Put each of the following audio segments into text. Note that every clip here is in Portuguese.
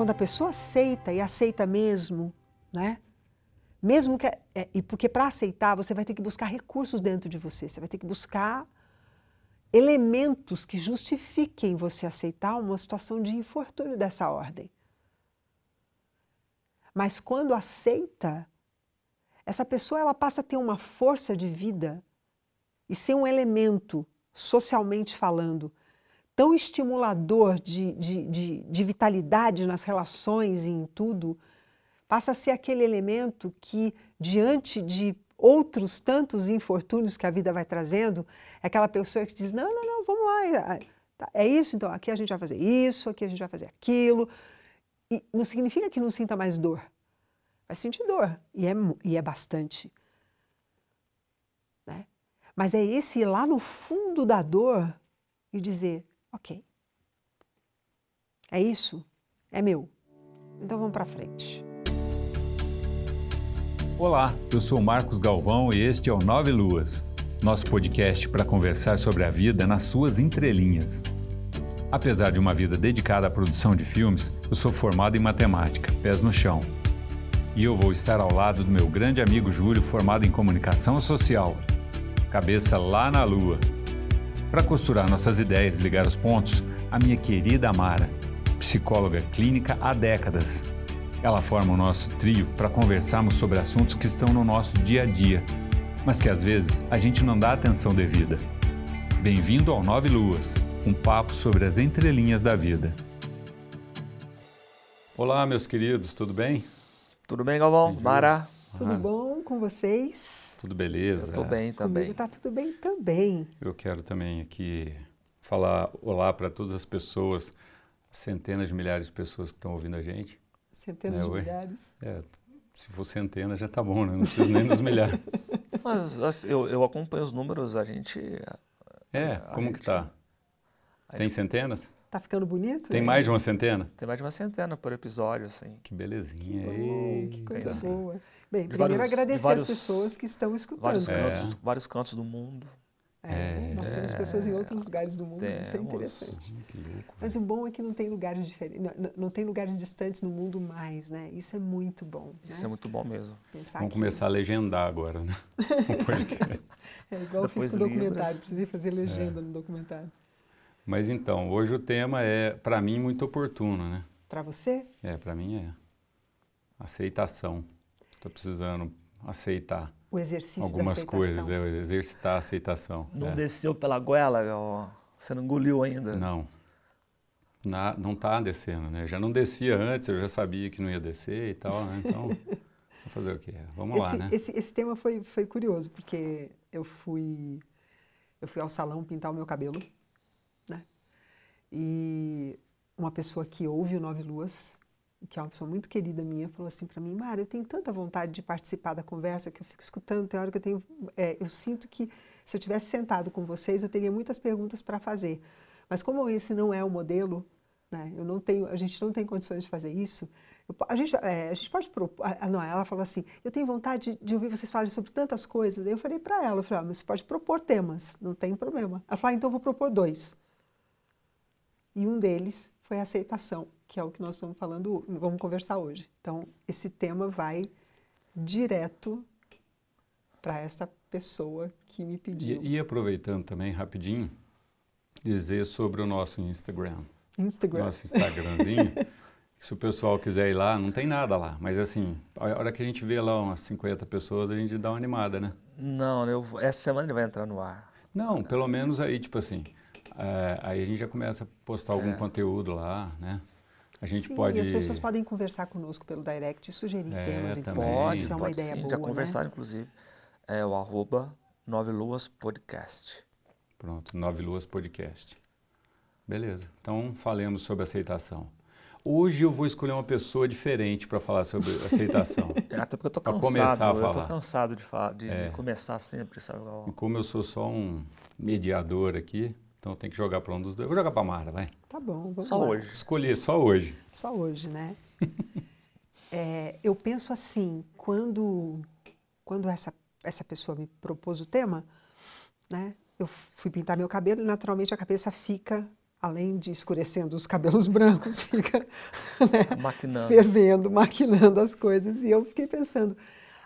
quando a pessoa aceita e aceita mesmo, né? Mesmo que é, e porque para aceitar você vai ter que buscar recursos dentro de você, você vai ter que buscar elementos que justifiquem você aceitar uma situação de infortúnio dessa ordem. Mas quando aceita, essa pessoa ela passa a ter uma força de vida e ser um elemento, socialmente falando, tão estimulador de, de, de, de vitalidade nas relações e em tudo, passa a ser aquele elemento que, diante de outros tantos infortúnios que a vida vai trazendo, é aquela pessoa que diz: não, não, não, vamos lá, é, tá, é isso, então aqui a gente vai fazer isso, aqui a gente vai fazer aquilo. E não significa que não sinta mais dor. Vai sentir dor, e é, e é bastante. Né? Mas é esse ir lá no fundo da dor e dizer: ok, é isso, é meu. Então vamos para frente. Olá, eu sou Marcos Galvão e este é o Nove Luas, nosso podcast para conversar sobre a vida nas suas entrelinhas. Apesar de uma vida dedicada à produção de filmes, eu sou formado em matemática, pés no chão. E eu vou estar ao lado do meu grande amigo Júlio, formado em comunicação social, cabeça lá na lua. Para costurar nossas ideias e ligar os pontos, a minha querida Amara, psicóloga clínica há décadas ela forma o nosso trio para conversarmos sobre assuntos que estão no nosso dia a dia, mas que às vezes a gente não dá atenção devida. Bem-vindo ao Nove Luas, um papo sobre as entrelinhas da vida. Olá, meus queridos, tudo bem? Tudo bem, Galvão? Mara? Tudo bom com vocês? Tudo beleza? Tudo bem também. Comigo tá tudo bem também. Eu quero também aqui falar olá para todas as pessoas, centenas de milhares de pessoas que estão ouvindo a gente. Centenas é, de milhares. É, se for centenas já tá bom, né? Não precisa nem dos milhares. Mas assim, eu, eu acompanho os números, a gente... É, como gente, que tá? Tem gente, centenas? Tá ficando bonito? Tem mais de uma centena? Tem mais de uma centena por episódio, assim. Que belezinha. Que, bom, que coisa boa. Bem, de primeiro vários, agradecer vários, as pessoas que estão escutando. Vários, é. cantos, vários cantos do mundo. É, nós temos pessoas em outros lugares do mundo, temos. isso é interessante. Louco, Mas o bom é que não tem lugares diferentes, não, não, tem lugares distantes no mundo mais, né? Isso é muito bom. Isso né? é muito bom mesmo. Pensar Vamos que... começar a legendar agora, né? é igual Depois eu fiz com o documentário, precisei fazer legenda é. no documentário. Mas então, hoje o tema é, para mim, muito oportuno, né? Para você? É, para mim é. Aceitação. Estou precisando aceitar o exercício algumas coisas, é exercitar a aceitação. Não é. desceu pela goela, ó, você não engoliu ainda? Não. Na, não está descendo, né? Já não descia antes, eu já sabia que não ia descer e tal, né? Então, vou fazer o quê? Vamos esse, lá, né? Esse, esse tema foi, foi curioso, porque eu fui, eu fui ao salão pintar o meu cabelo, né? E uma pessoa que ouve o Nove Luas que é uma pessoa muito querida minha, falou assim para mim, Mara, eu tenho tanta vontade de participar da conversa que eu fico escutando, tem hora que eu tenho, é, eu sinto que se eu tivesse sentado com vocês, eu teria muitas perguntas para fazer. Mas como esse não é o modelo, né, eu não tenho, a gente não tem condições de fazer isso, eu, a, gente, é, a gente pode propor, não, ela falou assim, eu tenho vontade de, ouvir vocês falarem sobre tantas coisas. Eu falei para ela, eu falei, ah, mas você pode propor temas, não tem problema. Ela falou, ah, então eu vou propor dois. E um deles foi a aceitação que é o que nós estamos falando, vamos conversar hoje. Então, esse tema vai direto para essa pessoa que me pediu. E, e, aproveitando também, rapidinho, dizer sobre o nosso Instagram. Instagram. Nosso Instagramzinho. se o pessoal quiser ir lá, não tem nada lá. Mas assim, a hora que a gente vê lá umas 50 pessoas, a gente dá uma animada, né? Não, eu, essa semana ele vai entrar no ar. Não, pelo menos aí, tipo assim, é, aí a gente já começa a postar algum é. conteúdo lá, né? A gente Sim, pode. E as pessoas podem conversar conosco pelo direct e sugerir é, temas. Também. Pode, é uma pode ideia sim, boa. Já conversaram, né? inclusive. É o arroba Nove Luas Podcast. Pronto, Nove Luas Podcast. Beleza. Então falemos sobre aceitação. Hoje eu vou escolher uma pessoa diferente para falar sobre aceitação. É, até porque eu tô cansado. começar a falar. Eu tô cansado de, falar, de, é. de começar sempre, sabe? E como eu sou só um mediador aqui, então tem que jogar para um dos dois. Eu vou jogar para a Mara, vai. Tá bom, vamos Só lá. hoje. Escolhi, só hoje. Só hoje, né? é, eu penso assim, quando, quando essa, essa pessoa me propôs o tema, né? Eu fui pintar meu cabelo e naturalmente a cabeça fica além de escurecendo os cabelos brancos, fica né, maquinando. fervendo, maquinando as coisas. E eu fiquei pensando,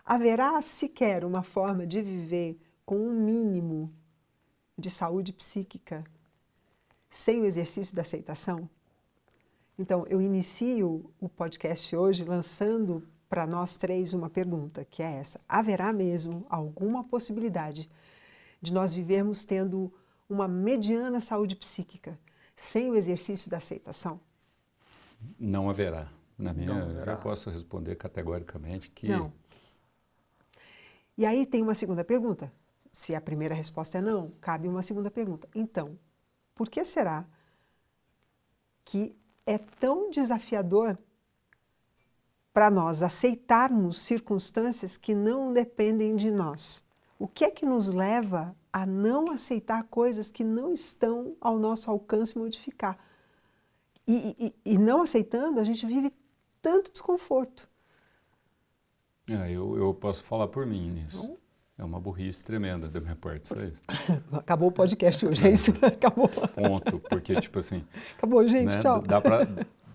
haverá sequer uma forma de viver com um mínimo de saúde psíquica sem o exercício da aceitação? Então, eu inicio o podcast hoje lançando para nós três uma pergunta, que é essa: haverá mesmo alguma possibilidade de nós vivermos tendo uma mediana saúde psíquica sem o exercício da aceitação? Não haverá. Na minha, eu já posso responder categoricamente que. Não. E aí tem uma segunda pergunta. Se a primeira resposta é não, cabe uma segunda pergunta. Então, por que será que é tão desafiador para nós aceitarmos circunstâncias que não dependem de nós? O que é que nos leva a não aceitar coisas que não estão ao nosso alcance modificar? E, e, e não aceitando, a gente vive tanto desconforto. É, eu, eu posso falar por mim nisso. É uma burrice tremenda da minha parte, só isso. Acabou o podcast hoje, é isso? Acabou. Ponto, porque tipo assim... Acabou, gente, né, tchau. Dá pra,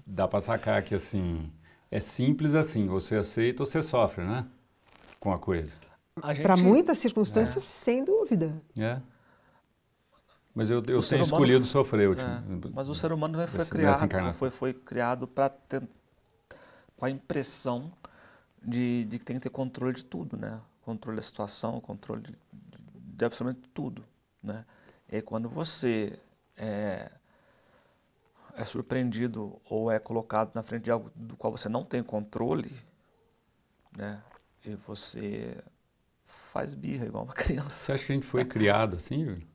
dá pra sacar que assim, é simples assim, você aceita ou você sofre, né? Com a coisa. Gente... Para muitas circunstâncias, é. sem dúvida. É. Mas eu, eu tenho escolhido sofrer. É, mas o ser humano foi criado, foi, foi criado para com a impressão de, de que tem que ter controle de tudo, né? Controle da situação, controle de, de, de absolutamente tudo, né? E quando você é, é surpreendido ou é colocado na frente de algo do qual você não tem controle, né? E você faz birra igual uma criança. Você acha que a gente foi criado assim, Júlio?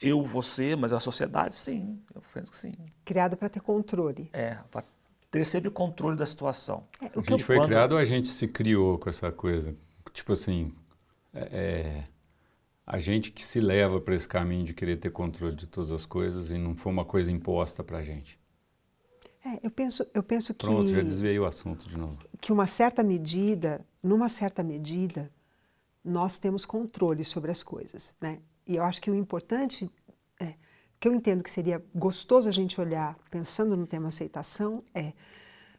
Eu, você, mas a sociedade, sim. Eu penso que sim. Criado para ter controle. É, para ter sempre o controle da situação. É, a gente foi quando... criado ou a gente se criou com essa coisa? Tipo assim, é, é a gente que se leva para esse caminho de querer ter controle de todas as coisas e não foi uma coisa imposta para a gente. É, eu penso, eu penso que. Pronto, já desviei o assunto de novo. Que uma certa medida, numa certa medida, nós temos controle sobre as coisas, né? E eu acho que o importante, que eu entendo que seria gostoso a gente olhar, pensando no tema aceitação, é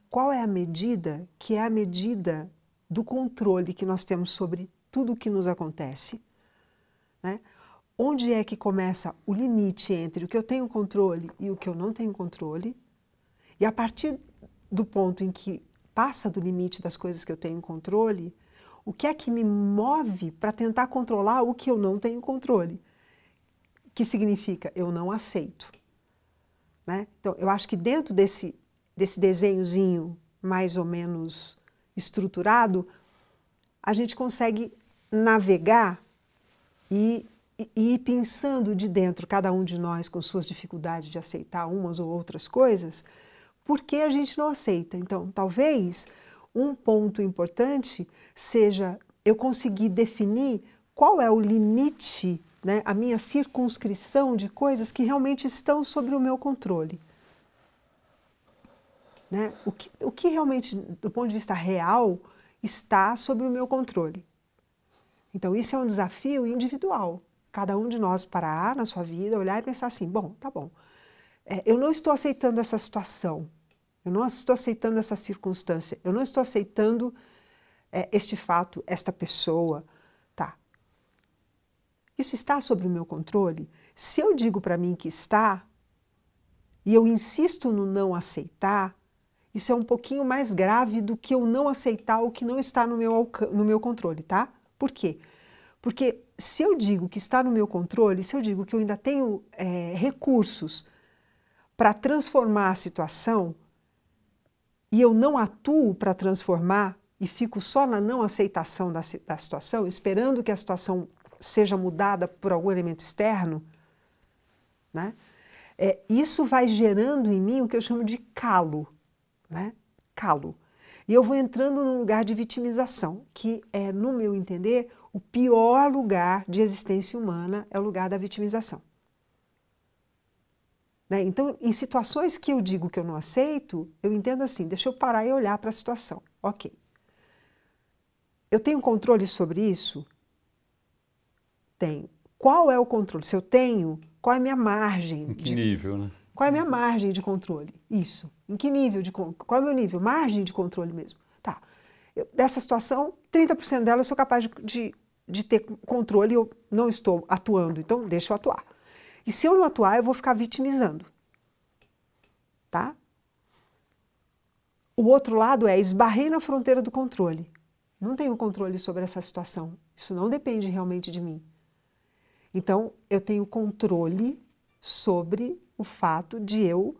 qual é a medida que é a medida do controle que nós temos sobre tudo o que nos acontece, né? Onde é que começa o limite entre o que eu tenho controle e o que eu não tenho controle? E a partir do ponto em que passa do limite das coisas que eu tenho controle, o que é que me move para tentar controlar o que eu não tenho controle? Que significa eu não aceito. Né? Então, eu acho que dentro desse, desse desenhozinho mais ou menos estruturado, a gente consegue navegar e, e, e ir pensando de dentro, cada um de nós com suas dificuldades de aceitar umas ou outras coisas, por que a gente não aceita. Então, talvez um ponto importante seja eu conseguir definir qual é o limite, né, a minha circunscrição de coisas que realmente estão sobre o meu controle. Né? O, que, o que realmente, do ponto de vista real, está sobre o meu controle. Então, isso é um desafio individual. Cada um de nós parar na sua vida, olhar e pensar assim: bom, tá bom, é, eu não estou aceitando essa situação, eu não estou aceitando essa circunstância, eu não estou aceitando é, este fato, esta pessoa. Isso está sob o meu controle? Se eu digo para mim que está, e eu insisto no não aceitar, isso é um pouquinho mais grave do que eu não aceitar o que não está no meu, no meu controle, tá? Por quê? Porque se eu digo que está no meu controle, se eu digo que eu ainda tenho é, recursos para transformar a situação, e eu não atuo para transformar e fico só na não aceitação da, da situação, esperando que a situação seja mudada por algum elemento externo, né? É, isso vai gerando em mim o que eu chamo de calo, né? Calo. E eu vou entrando num lugar de vitimização, que é, no meu entender, o pior lugar de existência humana é o lugar da vitimização. Né? Então, em situações que eu digo que eu não aceito, eu entendo assim: deixa eu parar e olhar para a situação. Ok. Eu tenho controle sobre isso? Tenho. Qual é o controle? Se eu tenho, Qual é a minha margem? Em que de, nível, né? Qual é a minha margem de controle? Isso. Em que nível de qual é o meu nível? Margem de controle mesmo. Tá. Eu, dessa situação, 30% dela eu sou capaz de, de, de ter controle e eu não estou atuando, então deixa eu atuar. E se eu não atuar, eu vou ficar vitimizando. Tá? O outro lado é esbarrei na fronteira do controle. Não tenho controle sobre essa situação. Isso não depende realmente de mim. Então, eu tenho controle sobre o fato de eu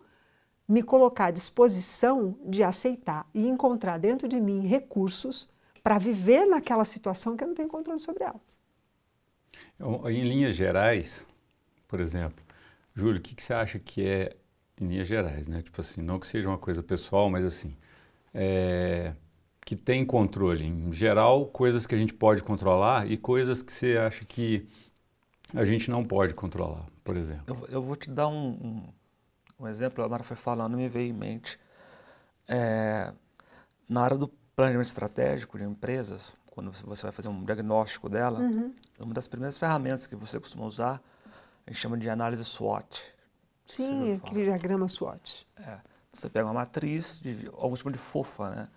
me colocar à disposição de aceitar e encontrar dentro de mim recursos para viver naquela situação que eu não tenho controle sobre ela. Em linhas gerais, por exemplo, Júlio, o que, que você acha que é, em linhas gerais, né? Tipo assim, não que seja uma coisa pessoal, mas assim, é, que tem controle. Em geral, coisas que a gente pode controlar e coisas que você acha que a gente não pode controlar, por exemplo. Eu, eu vou te dar um, um, um, exemplo, a Mara foi falando, me veio em mente. É, na área do planejamento estratégico de empresas, quando você vai fazer um diagnóstico dela, uhum. uma das primeiras ferramentas que você costuma usar, a gente chama de análise SWOT. Sim, aquele diagrama SWOT. É. Você pega uma matriz de algum tipo de fofa, né?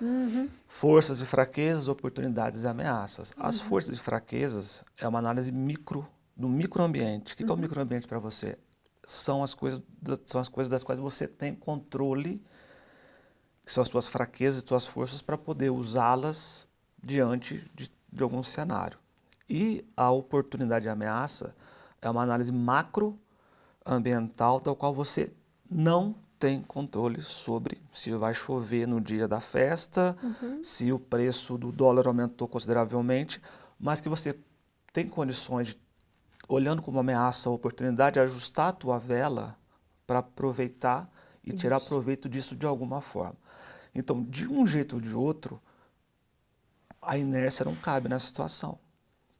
Uhum. Forças e fraquezas, oportunidades e ameaças. As uhum. forças e fraquezas é uma análise micro do microambiente. O que, uhum. é o uhum. microambiente para você? São as, coisas, são as coisas das quais você tem controle, que são as suas fraquezas e suas forças, para poder usá-las diante de, de algum cenário. E a oportunidade e ameaça é uma análise macroambiental, da qual você não tem controle sobre se vai chover no dia da festa, uhum. se o preço do dólar aumentou consideravelmente, mas que você tem condições de, olhando como ameaça a oportunidade, ajustar a tua vela para aproveitar e Isso. tirar proveito disso de alguma forma. Então, de um jeito ou de outro, a inércia não cabe nessa situação.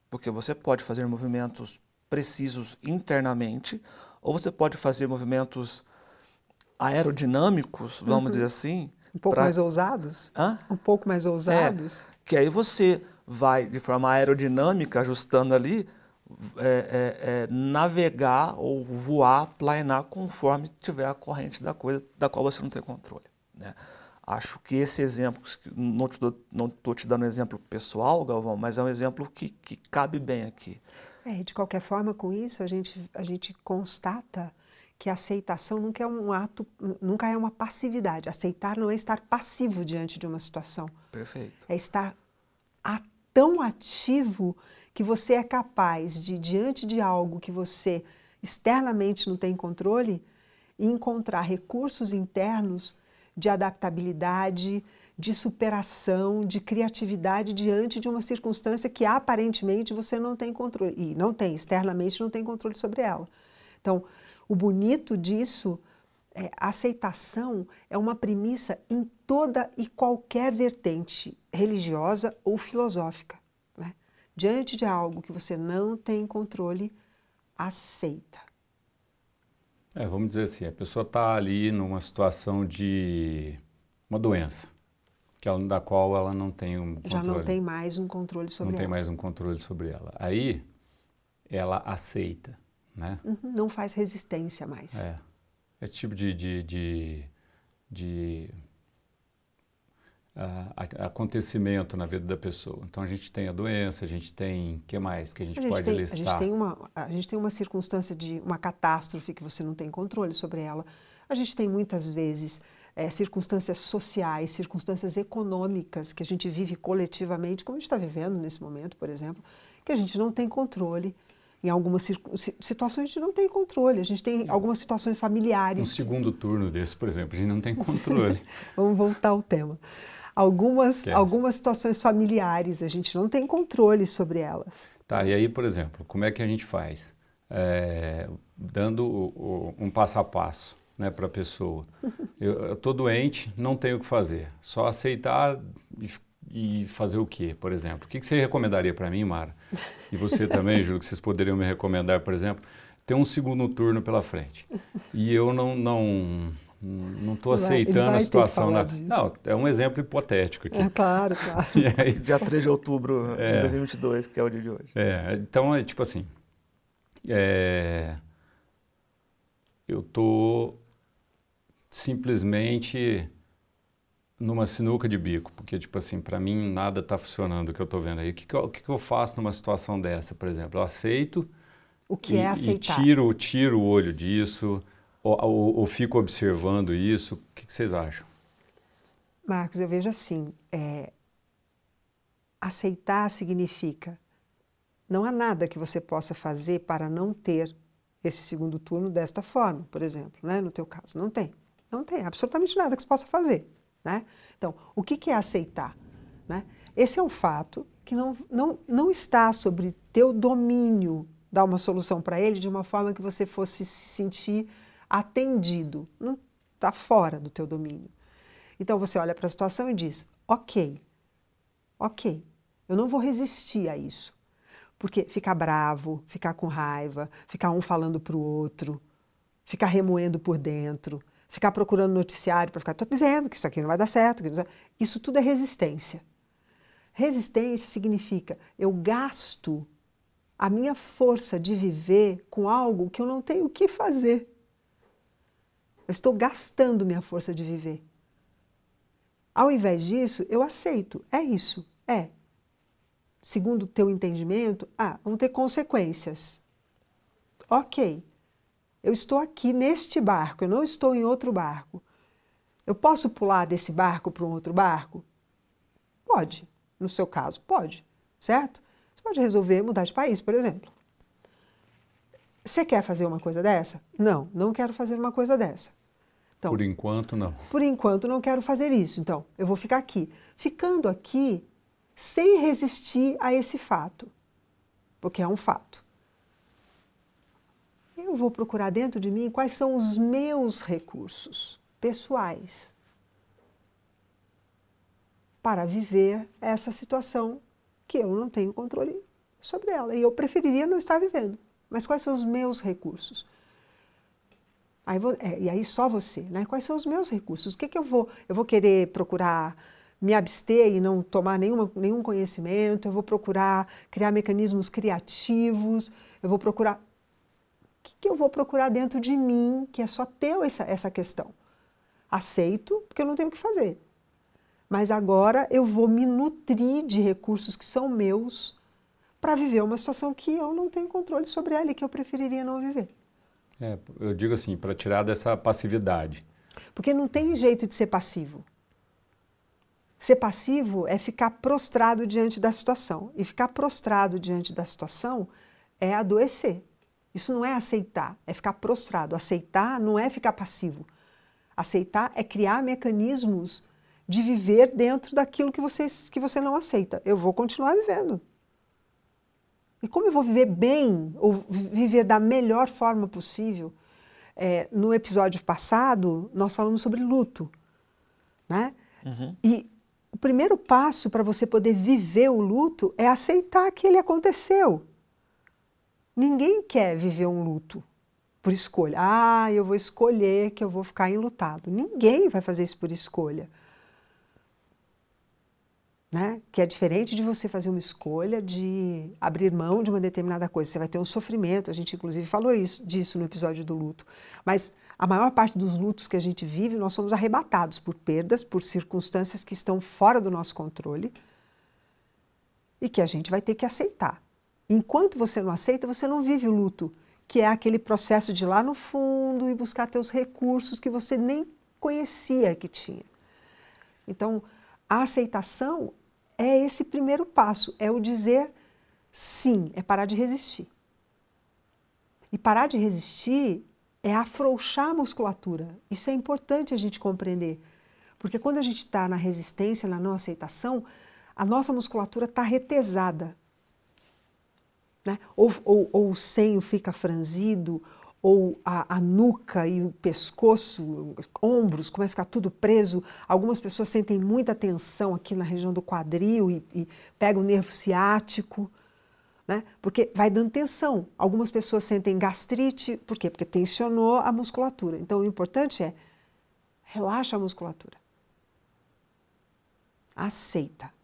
Porque você pode fazer movimentos precisos internamente, ou você pode fazer movimentos aerodinâmicos, vamos uhum. dizer assim. Um pouco pra... mais ousados? Hã? Um pouco mais ousados. É, que aí você vai, de forma aerodinâmica, ajustando ali, é, é, é, navegar ou voar, planear conforme tiver a corrente da coisa da qual você não tem controle. Né? Acho que esse exemplo, não estou te dando um exemplo pessoal, Galvão, mas é um exemplo que, que cabe bem aqui. É, de qualquer forma, com isso, a gente, a gente constata que a aceitação nunca é um ato, nunca é uma passividade. Aceitar não é estar passivo diante de uma situação. Perfeito. É estar a, tão ativo que você é capaz de, diante de algo que você externamente não tem controle, encontrar recursos internos de adaptabilidade, de superação, de criatividade diante de uma circunstância que aparentemente você não tem controle. E não tem, externamente não tem controle sobre ela. Então, o bonito disso é a aceitação é uma premissa em toda e qualquer vertente religiosa ou filosófica. Né? Diante de algo que você não tem controle, aceita. É, vamos dizer assim, a pessoa está ali numa situação de uma doença, que ela, da qual ela não tem um controle. Já não tem mais um controle sobre não ela. Não tem mais um controle sobre ela. Aí, ela aceita né? Uhum, não faz resistência mais. É. Esse tipo de, de, de, de uh, acontecimento na vida da pessoa. Então a gente tem a doença, a gente tem, o que mais que a gente, a gente pode tem, listar? A gente, tem uma, a gente tem uma circunstância de uma catástrofe que você não tem controle sobre ela. A gente tem muitas vezes é, circunstâncias sociais, circunstâncias econômicas que a gente vive coletivamente, como a gente está vivendo nesse momento, por exemplo, que a gente não tem controle em algumas situações a gente não tem controle, a gente tem algumas situações familiares. Um segundo turno desse, por exemplo, a gente não tem controle. Vamos voltar ao tema. Algumas, algumas situações familiares, a gente não tem controle sobre elas. Tá, e aí, por exemplo, como é que a gente faz? É, dando o, o, um passo a passo né, para a pessoa. Eu estou doente, não tenho o que fazer. Só aceitar e e fazer o quê, por exemplo? O que, que você recomendaria para mim, Mara? E você também, Júlio, que vocês poderiam me recomendar, por exemplo, ter um segundo turno pela frente. E eu não não não estou aceitando a situação. Na... Não, é um exemplo hipotético aqui. É, claro, claro. Aí... Dia 3 de outubro é, de 2022, que é o dia de hoje. É, então é tipo assim, é, eu tô simplesmente numa sinuca de bico, porque, tipo assim, para mim nada está funcionando o que eu estou vendo aí. O que, que, eu, que, que eu faço numa situação dessa, por exemplo? Eu aceito o que é e, é aceitar? E tiro, tiro o olho disso, ou, ou, ou fico observando isso. O que, que, vocês acham? Marcos, eu vejo assim, é, aceitar significa não há nada que você possa fazer para não ter esse segundo turno desta forma, por exemplo, né? no teu caso. Não tem. Não tem absolutamente nada que você possa fazer. Né? Então, o que, que é aceitar? Né? Esse é um fato que não, não, não está sobre teu domínio dar uma solução para ele de uma forma que você fosse se sentir atendido. Não está fora do teu domínio. Então você olha para a situação e diz: ok, ok, eu não vou resistir a isso. Porque ficar bravo, ficar com raiva, ficar um falando para o outro, ficar remoendo por dentro, ficar procurando noticiário para ficar, estou dizendo que isso aqui não vai dar certo. Isso tudo é resistência. Resistência significa eu gasto a minha força de viver com algo que eu não tenho o que fazer. Eu estou gastando minha força de viver. Ao invés disso, eu aceito. É isso. É. Segundo o teu entendimento, ah, vão ter consequências. Ok. Eu estou aqui neste barco, eu não estou em outro barco. Eu posso pular desse barco para um outro barco? Pode, no seu caso, pode, certo? Você pode resolver mudar de país, por exemplo. Você quer fazer uma coisa dessa? Não, não quero fazer uma coisa dessa. Então, por enquanto, não. Por enquanto, não quero fazer isso. Então, eu vou ficar aqui. Ficando aqui, sem resistir a esse fato, porque é um fato eu vou procurar dentro de mim quais são os meus recursos pessoais para viver essa situação que eu não tenho controle sobre ela. E eu preferiria não estar vivendo. Mas quais são os meus recursos? Aí vou, é, e aí só você, né? Quais são os meus recursos? O que, que eu vou? Eu vou querer procurar me abster e não tomar nenhuma, nenhum conhecimento, eu vou procurar criar mecanismos criativos, eu vou procurar que, que eu vou procurar dentro de mim, que é só teu essa, essa questão? Aceito, porque eu não tenho o que fazer. Mas agora eu vou me nutrir de recursos que são meus para viver uma situação que eu não tenho controle sobre ela e que eu preferiria não viver. É, eu digo assim, para tirar dessa passividade. Porque não tem jeito de ser passivo. Ser passivo é ficar prostrado diante da situação. E ficar prostrado diante da situação é adoecer. Isso não é aceitar, é ficar prostrado. Aceitar não é ficar passivo. Aceitar é criar mecanismos de viver dentro daquilo que você, que você não aceita. Eu vou continuar vivendo. E como eu vou viver bem, ou viver da melhor forma possível? É, no episódio passado, nós falamos sobre luto. Né? Uhum. E o primeiro passo para você poder viver o luto é aceitar que ele aconteceu. Ninguém quer viver um luto por escolha. Ah, eu vou escolher que eu vou ficar enlutado. Ninguém vai fazer isso por escolha. Né? Que é diferente de você fazer uma escolha de abrir mão de uma determinada coisa. Você vai ter um sofrimento. A gente, inclusive, falou isso, disso no episódio do luto. Mas a maior parte dos lutos que a gente vive, nós somos arrebatados por perdas, por circunstâncias que estão fora do nosso controle e que a gente vai ter que aceitar. Enquanto você não aceita, você não vive o luto, que é aquele processo de ir lá no fundo e buscar teus recursos que você nem conhecia que tinha. Então, a aceitação é esse primeiro passo, é o dizer sim, é parar de resistir. E parar de resistir é afrouxar a musculatura. Isso é importante a gente compreender. Porque quando a gente está na resistência, na não aceitação, a nossa musculatura está retesada. Né? Ou, ou, ou, o senho fica franzido, ou a, a, nuca e o pescoço, ombros, começa a ficar tudo preso. Algumas pessoas sentem muita tensão aqui na região do quadril e, e pega o nervo ciático, né? porque vai dando tensão. Algumas pessoas sentem gastrite, por quê? Porque tensionou a musculatura. Então o importante é relaxa a musculatura. Aceita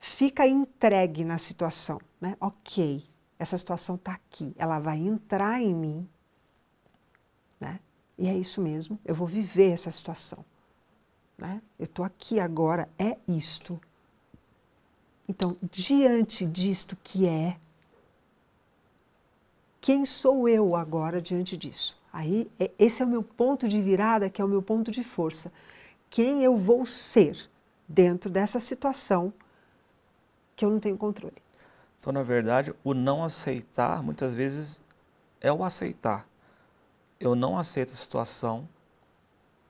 fica entregue na situação, né? Ok, essa situação está aqui, ela vai entrar em mim, E é isso mesmo, eu vou viver essa situação. Né? Eu estou aqui agora, é isto. Então, diante disto que é, quem sou eu agora diante disso? Aí, é, esse é o meu ponto de virada, que é o meu ponto de força. Quem eu vou ser dentro dessa situação que eu não tenho controle. Então, na verdade, o não aceitar, muitas vezes, é o aceitar. Eu não aceito a situação,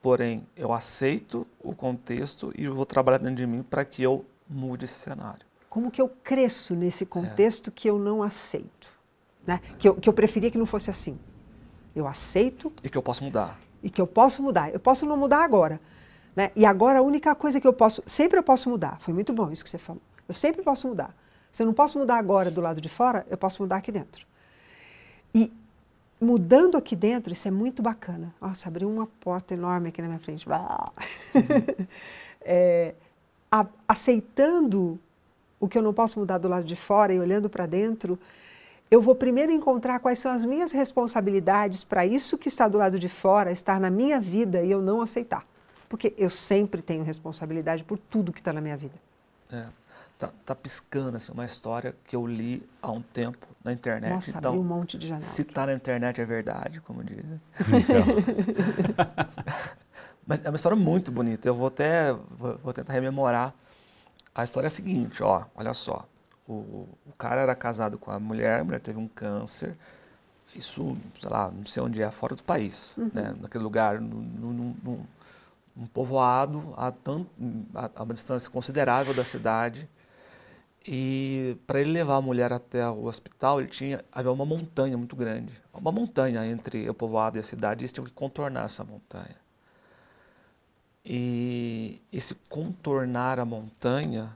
porém, eu aceito o contexto e vou trabalhar dentro de mim para que eu mude esse cenário. Como que eu cresço nesse contexto é. que eu não aceito? Né? Que, eu, que eu preferia que não fosse assim. Eu aceito. E que eu posso mudar. E que eu posso mudar. Eu posso não mudar agora. Né? E agora a única coisa que eu posso. Sempre eu posso mudar. Foi muito bom isso que você falou. Eu sempre posso mudar. Se eu não posso mudar agora do lado de fora, eu posso mudar aqui dentro. E mudando aqui dentro, isso é muito bacana. Nossa, abriu uma porta enorme aqui na minha frente. Uhum. é, a, aceitando o que eu não posso mudar do lado de fora e olhando para dentro, eu vou primeiro encontrar quais são as minhas responsabilidades para isso que está do lado de fora estar na minha vida e eu não aceitar. Porque eu sempre tenho responsabilidade por tudo que está na minha vida. É tá, tá piscando assim, uma história que eu li há um tempo na internet. Nossa, então, um monte de janela. Se tá na internet é verdade, como dizem. Então. Mas é uma história muito bonita. Eu vou até vou, tentar rememorar. A história é a seguinte, ó, olha só. O, o cara era casado com a mulher, a mulher teve um câncer. Isso, sei lá, não sei onde é, fora do país, uhum. né? Naquele lugar, no, no, no, um povoado a, tanto, a, a, uma distância considerável da cidade. E para ele levar a mulher até o hospital, ele tinha havia uma montanha muito grande, uma montanha entre o povoado e a cidade, e eles tinham que contornar essa montanha. E esse contornar a montanha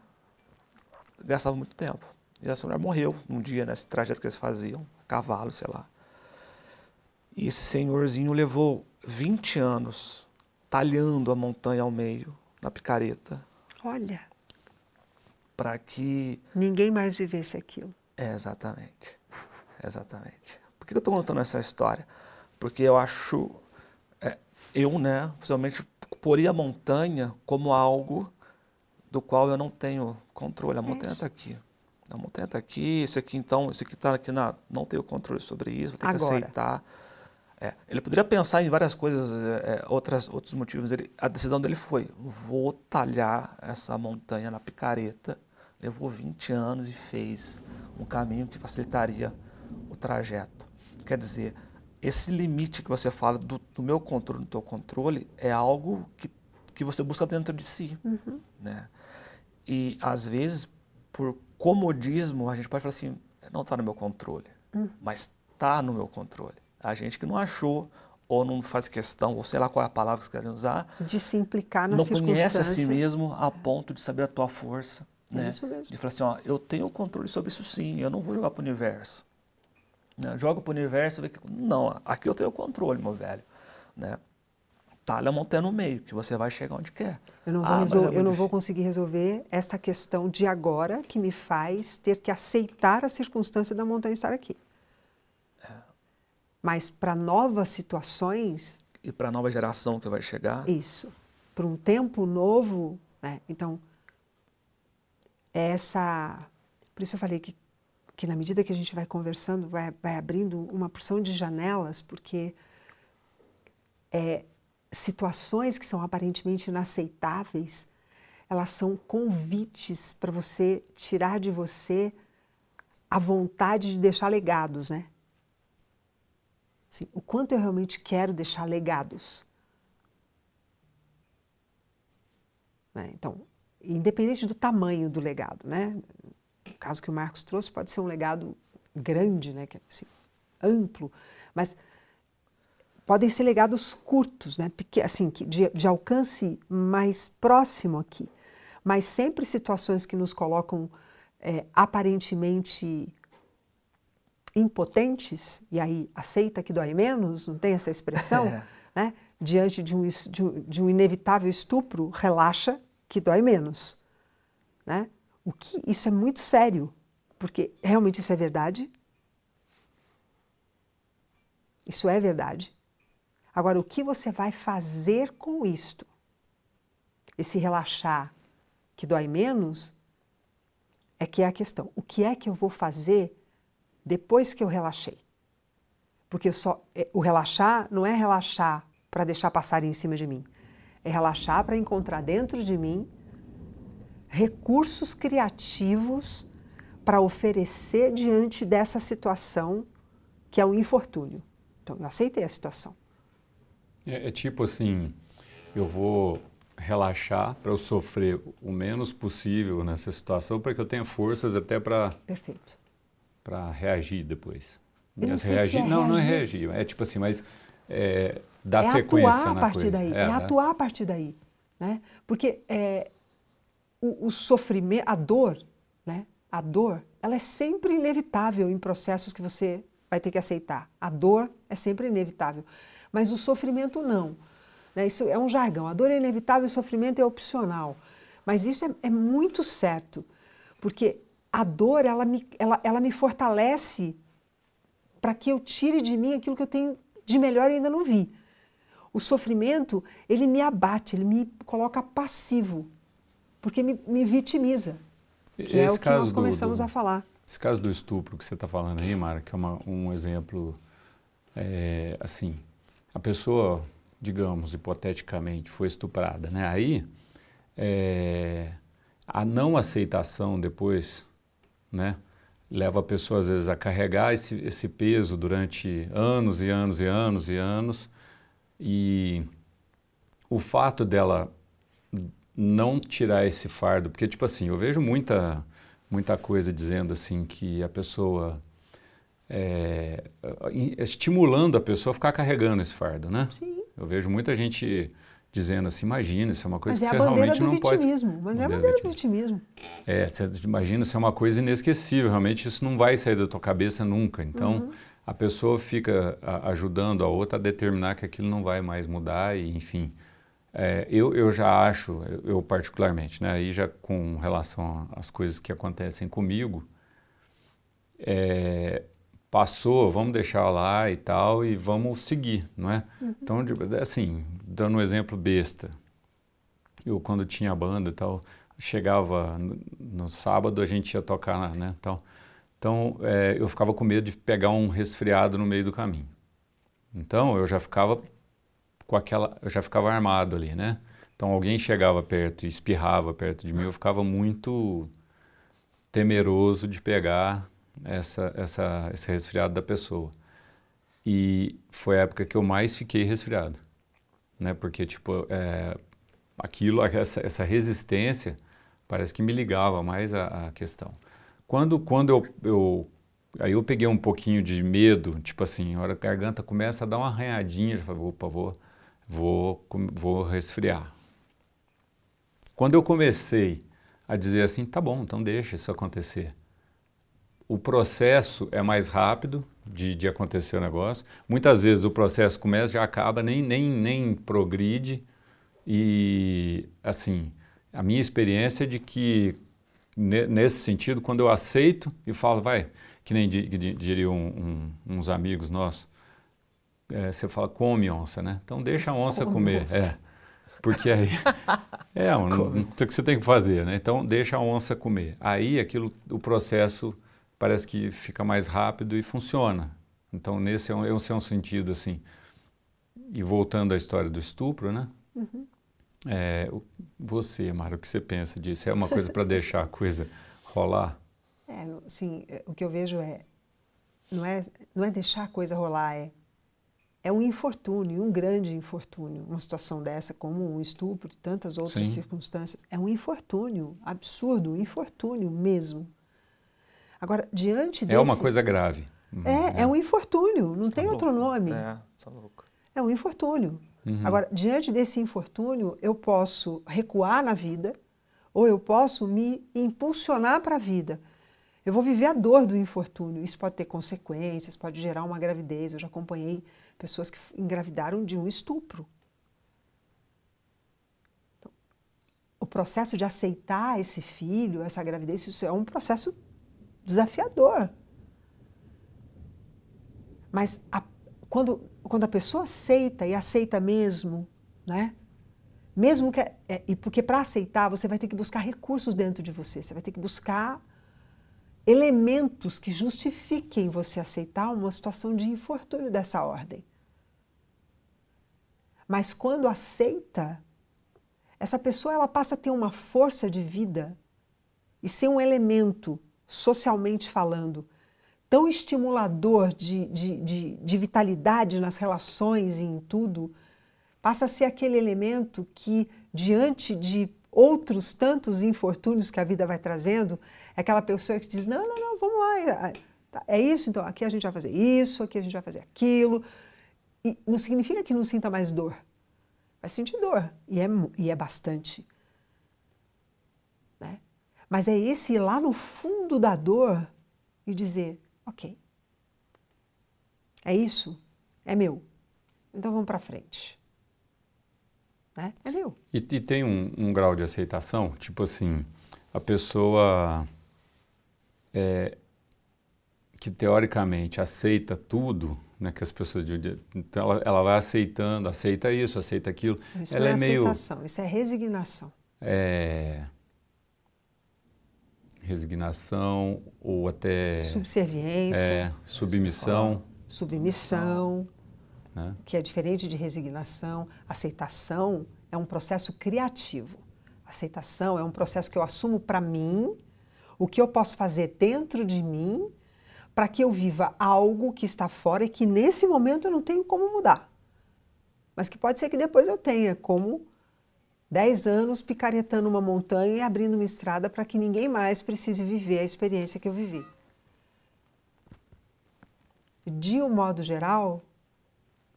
gastava muito tempo. E essa mulher morreu num dia nesse trajeto que eles faziam, cavalo, sei lá. E esse senhorzinho levou 20 anos talhando a montanha ao meio, na picareta. Olha para que. Ninguém mais vivesse aquilo. É, exatamente. Exatamente. Por que eu estou contando essa história? Porque eu acho. É, eu, né, principalmente, poria a montanha como algo do qual eu não tenho controle. A montanha está aqui. A montanha está aqui, isso aqui então, isso aqui está aqui na. Não tenho controle sobre isso, ter Agora. que aceitar. É, ele poderia pensar em várias coisas, é, é, outras, outros motivos. Ele, a decisão dele foi: vou talhar essa montanha na picareta. Levou 20 anos e fez um caminho que facilitaria o trajeto. Quer dizer, esse limite que você fala do, do meu controle, do teu controle, é algo que, que você busca dentro de si. Uhum. Né? E às vezes, por comodismo, a gente pode falar assim: não está no meu controle, uhum. mas está no meu controle. A gente que não achou ou não faz questão, ou sei lá qual é a palavra que você querem usar. De se implicar na Não conhece a si mesmo a ponto de saber a tua força. É né? Isso mesmo. De falar assim, ó, eu tenho controle sobre isso sim, eu não vou jogar para o universo. Né? Joga para o universo, vê que... não, aqui eu tenho controle, meu velho. Né? Talha a montanha no meio, que você vai chegar onde quer. Eu não, vou, ah, resol... é eu não vou conseguir resolver esta questão de agora que me faz ter que aceitar a circunstância da montanha estar aqui. Mas para novas situações. E para a nova geração que vai chegar. Isso. Para um tempo novo. Né? Então, é essa. Por isso eu falei que, que na medida que a gente vai conversando, vai, vai abrindo uma porção de janelas, porque é, situações que são aparentemente inaceitáveis, elas são convites para você tirar de você a vontade de deixar legados, né? Assim, o quanto eu realmente quero deixar legados. Né? Então, independente do tamanho do legado, né? No caso que o Marcos trouxe, pode ser um legado grande, né? Que, assim, amplo, mas podem ser legados curtos, né? Porque, assim, de, de alcance mais próximo aqui, mas sempre situações que nos colocam é, aparentemente impotentes, e aí aceita que dói menos, não tem essa expressão, é. né? diante de, um, de um, inevitável estupro, relaxa que dói menos. Né? O que, isso é muito sério, porque realmente isso é verdade. Isso é verdade. Agora, o que você vai fazer com isto? Esse relaxar que dói menos é que é a questão. O que é que eu vou fazer depois que eu relaxei? Porque só é, o relaxar não é relaxar para deixar passar em cima de mim. É relaxar para encontrar dentro de mim recursos criativos para oferecer diante dessa situação que é um infortúnio. Então, eu aceitei a situação. É, é tipo assim, eu vou relaxar para eu sofrer o menos possível nessa situação para que eu tenha forças até para perfeito para reagir depois. Não, reagir, é não, reagir. não é reagir, é tipo assim, mas é, dar é sequência atuar a partir coisa. daí, é, é né? atuar a partir daí, né? Porque é, o, o, sofrimento, a dor, né? A dor, ela é sempre inevitável em processos que você vai ter que aceitar. A dor é sempre inevitável, mas o sofrimento não. Né? Isso é um jargão. A dor é inevitável, o sofrimento é opcional. Mas isso é, é muito certo, porque a dor ela me, ela, ela me fortalece para que eu tire de mim aquilo que eu tenho de melhor e ainda não vi. O sofrimento, ele me abate, ele me coloca passivo, porque me, me vitimiza, que esse é o que nós começamos do, do, a falar. Esse caso do estupro que você está falando aí, Mara, que é uma, um exemplo, é, assim, a pessoa, digamos, hipoteticamente, foi estuprada, né? Aí, é, a não aceitação depois, né? leva a pessoa às vezes a carregar esse, esse peso durante anos e anos e anos e anos e o fato dela não tirar esse fardo, porque tipo assim, eu vejo muita muita coisa dizendo assim que a pessoa é, estimulando a pessoa a ficar carregando esse fardo, né? Sim. Eu vejo muita gente dizendo assim, imagina, isso é uma coisa mas que é você realmente não vitimismo, pode... Mas é a bandeira do vitimismo. É, você imagina, isso é uma coisa inesquecível, realmente isso não vai sair da tua cabeça nunca. Então, uhum. A pessoa fica ajudando a outra a determinar que aquilo não vai mais mudar e, enfim... É, eu, eu já acho, eu, eu particularmente, né, aí já com relação às coisas que acontecem comigo, é, passou, vamos deixar lá e tal, e vamos seguir, não é? Uhum. Então, assim, dando um exemplo besta, eu quando tinha banda e tal, chegava no, no sábado, a gente ia tocar, né, tal. Então, é, eu ficava com medo de pegar um resfriado no meio do caminho. Então, eu já ficava com aquela, eu já ficava armado ali, né? Então, alguém chegava perto e espirrava perto de mim, eu ficava muito temeroso de pegar essa, essa, esse resfriado da pessoa. E foi a época que eu mais fiquei resfriado, né? Porque, tipo, é, aquilo, essa, essa resistência parece que me ligava mais à, à questão. Quando, quando eu, eu, aí eu peguei um pouquinho de medo, tipo assim, a hora a garganta começa a dar uma arranhadinha, eu falei, opa, vou, vou, vou resfriar. Quando eu comecei a dizer assim, tá bom, então deixa isso acontecer o processo é mais rápido de, de acontecer o negócio. Muitas vezes o processo começa, já acaba, nem, nem, nem progride. E, assim, a minha experiência é de que, nesse sentido, quando eu aceito e falo, vai, que nem diriam um, um, uns amigos nossos, é, você fala, come onça, né? Então deixa a onça come comer. Onça. É. Porque aí é um, o que você tem que fazer, né? Então deixa a onça comer. Aí aquilo, o processo parece que fica mais rápido e funciona. Então, nesse é um, esse é um sentido, assim. E voltando à história do estupro, né? Uhum. É, você, Mara, o que você pensa disso? É uma coisa para deixar a coisa rolar? É, sim, é, o que eu vejo é não é, não é deixar a coisa rolar, é, é um infortúnio, um grande infortúnio. Uma situação dessa, como um estupro e tantas outras sim. circunstâncias, é um infortúnio absurdo, um infortúnio mesmo. Agora, diante desse... É uma coisa grave. É, é, é um infortúnio, não tá tem louco. outro nome. É, tá louco. É um infortúnio. Uhum. Agora, diante desse infortúnio, eu posso recuar na vida ou eu posso me impulsionar para a vida. Eu vou viver a dor do infortúnio. Isso pode ter consequências, pode gerar uma gravidez. Eu já acompanhei pessoas que engravidaram de um estupro. Então, o processo de aceitar esse filho, essa gravidez, isso é um processo desafiador. Mas a, quando quando a pessoa aceita e aceita mesmo, né? Mesmo que é, e porque para aceitar você vai ter que buscar recursos dentro de você, você vai ter que buscar elementos que justifiquem você aceitar uma situação de infortúnio dessa ordem. Mas quando aceita, essa pessoa ela passa a ter uma força de vida e ser um elemento, socialmente falando, tão estimulador de, de, de, de vitalidade nas relações e em tudo, passa a ser aquele elemento que, diante de outros tantos infortúnios que a vida vai trazendo, é aquela pessoa que diz: não, não, não, vamos lá, é, tá, é isso, então aqui a gente vai fazer isso, aqui a gente vai fazer aquilo. E não significa que não sinta mais dor. Vai sentir dor, e é, e é bastante. Né? Mas é esse ir lá no fundo da dor e dizer: ok, é isso, é meu, então vamos para frente. Né? É meu. E, e tem um, um, grau de aceitação, tipo assim, a pessoa é, que teoricamente aceita tudo, né, que as pessoas dizem, então ela, ela, vai aceitando, aceita isso, aceita aquilo. Isso ela é, é meio aceitação, isso é resignação. É resignação ou até subserviência, é, submissão, submissão, né? que é diferente de resignação. Aceitação é um processo criativo. Aceitação é um processo que eu assumo para mim o que eu posso fazer dentro de mim para que eu viva algo que está fora e que nesse momento eu não tenho como mudar. Mas que pode ser que depois eu tenha como 10 anos picaretando uma montanha e abrindo uma estrada para que ninguém mais precise viver a experiência que eu vivi. De um modo geral,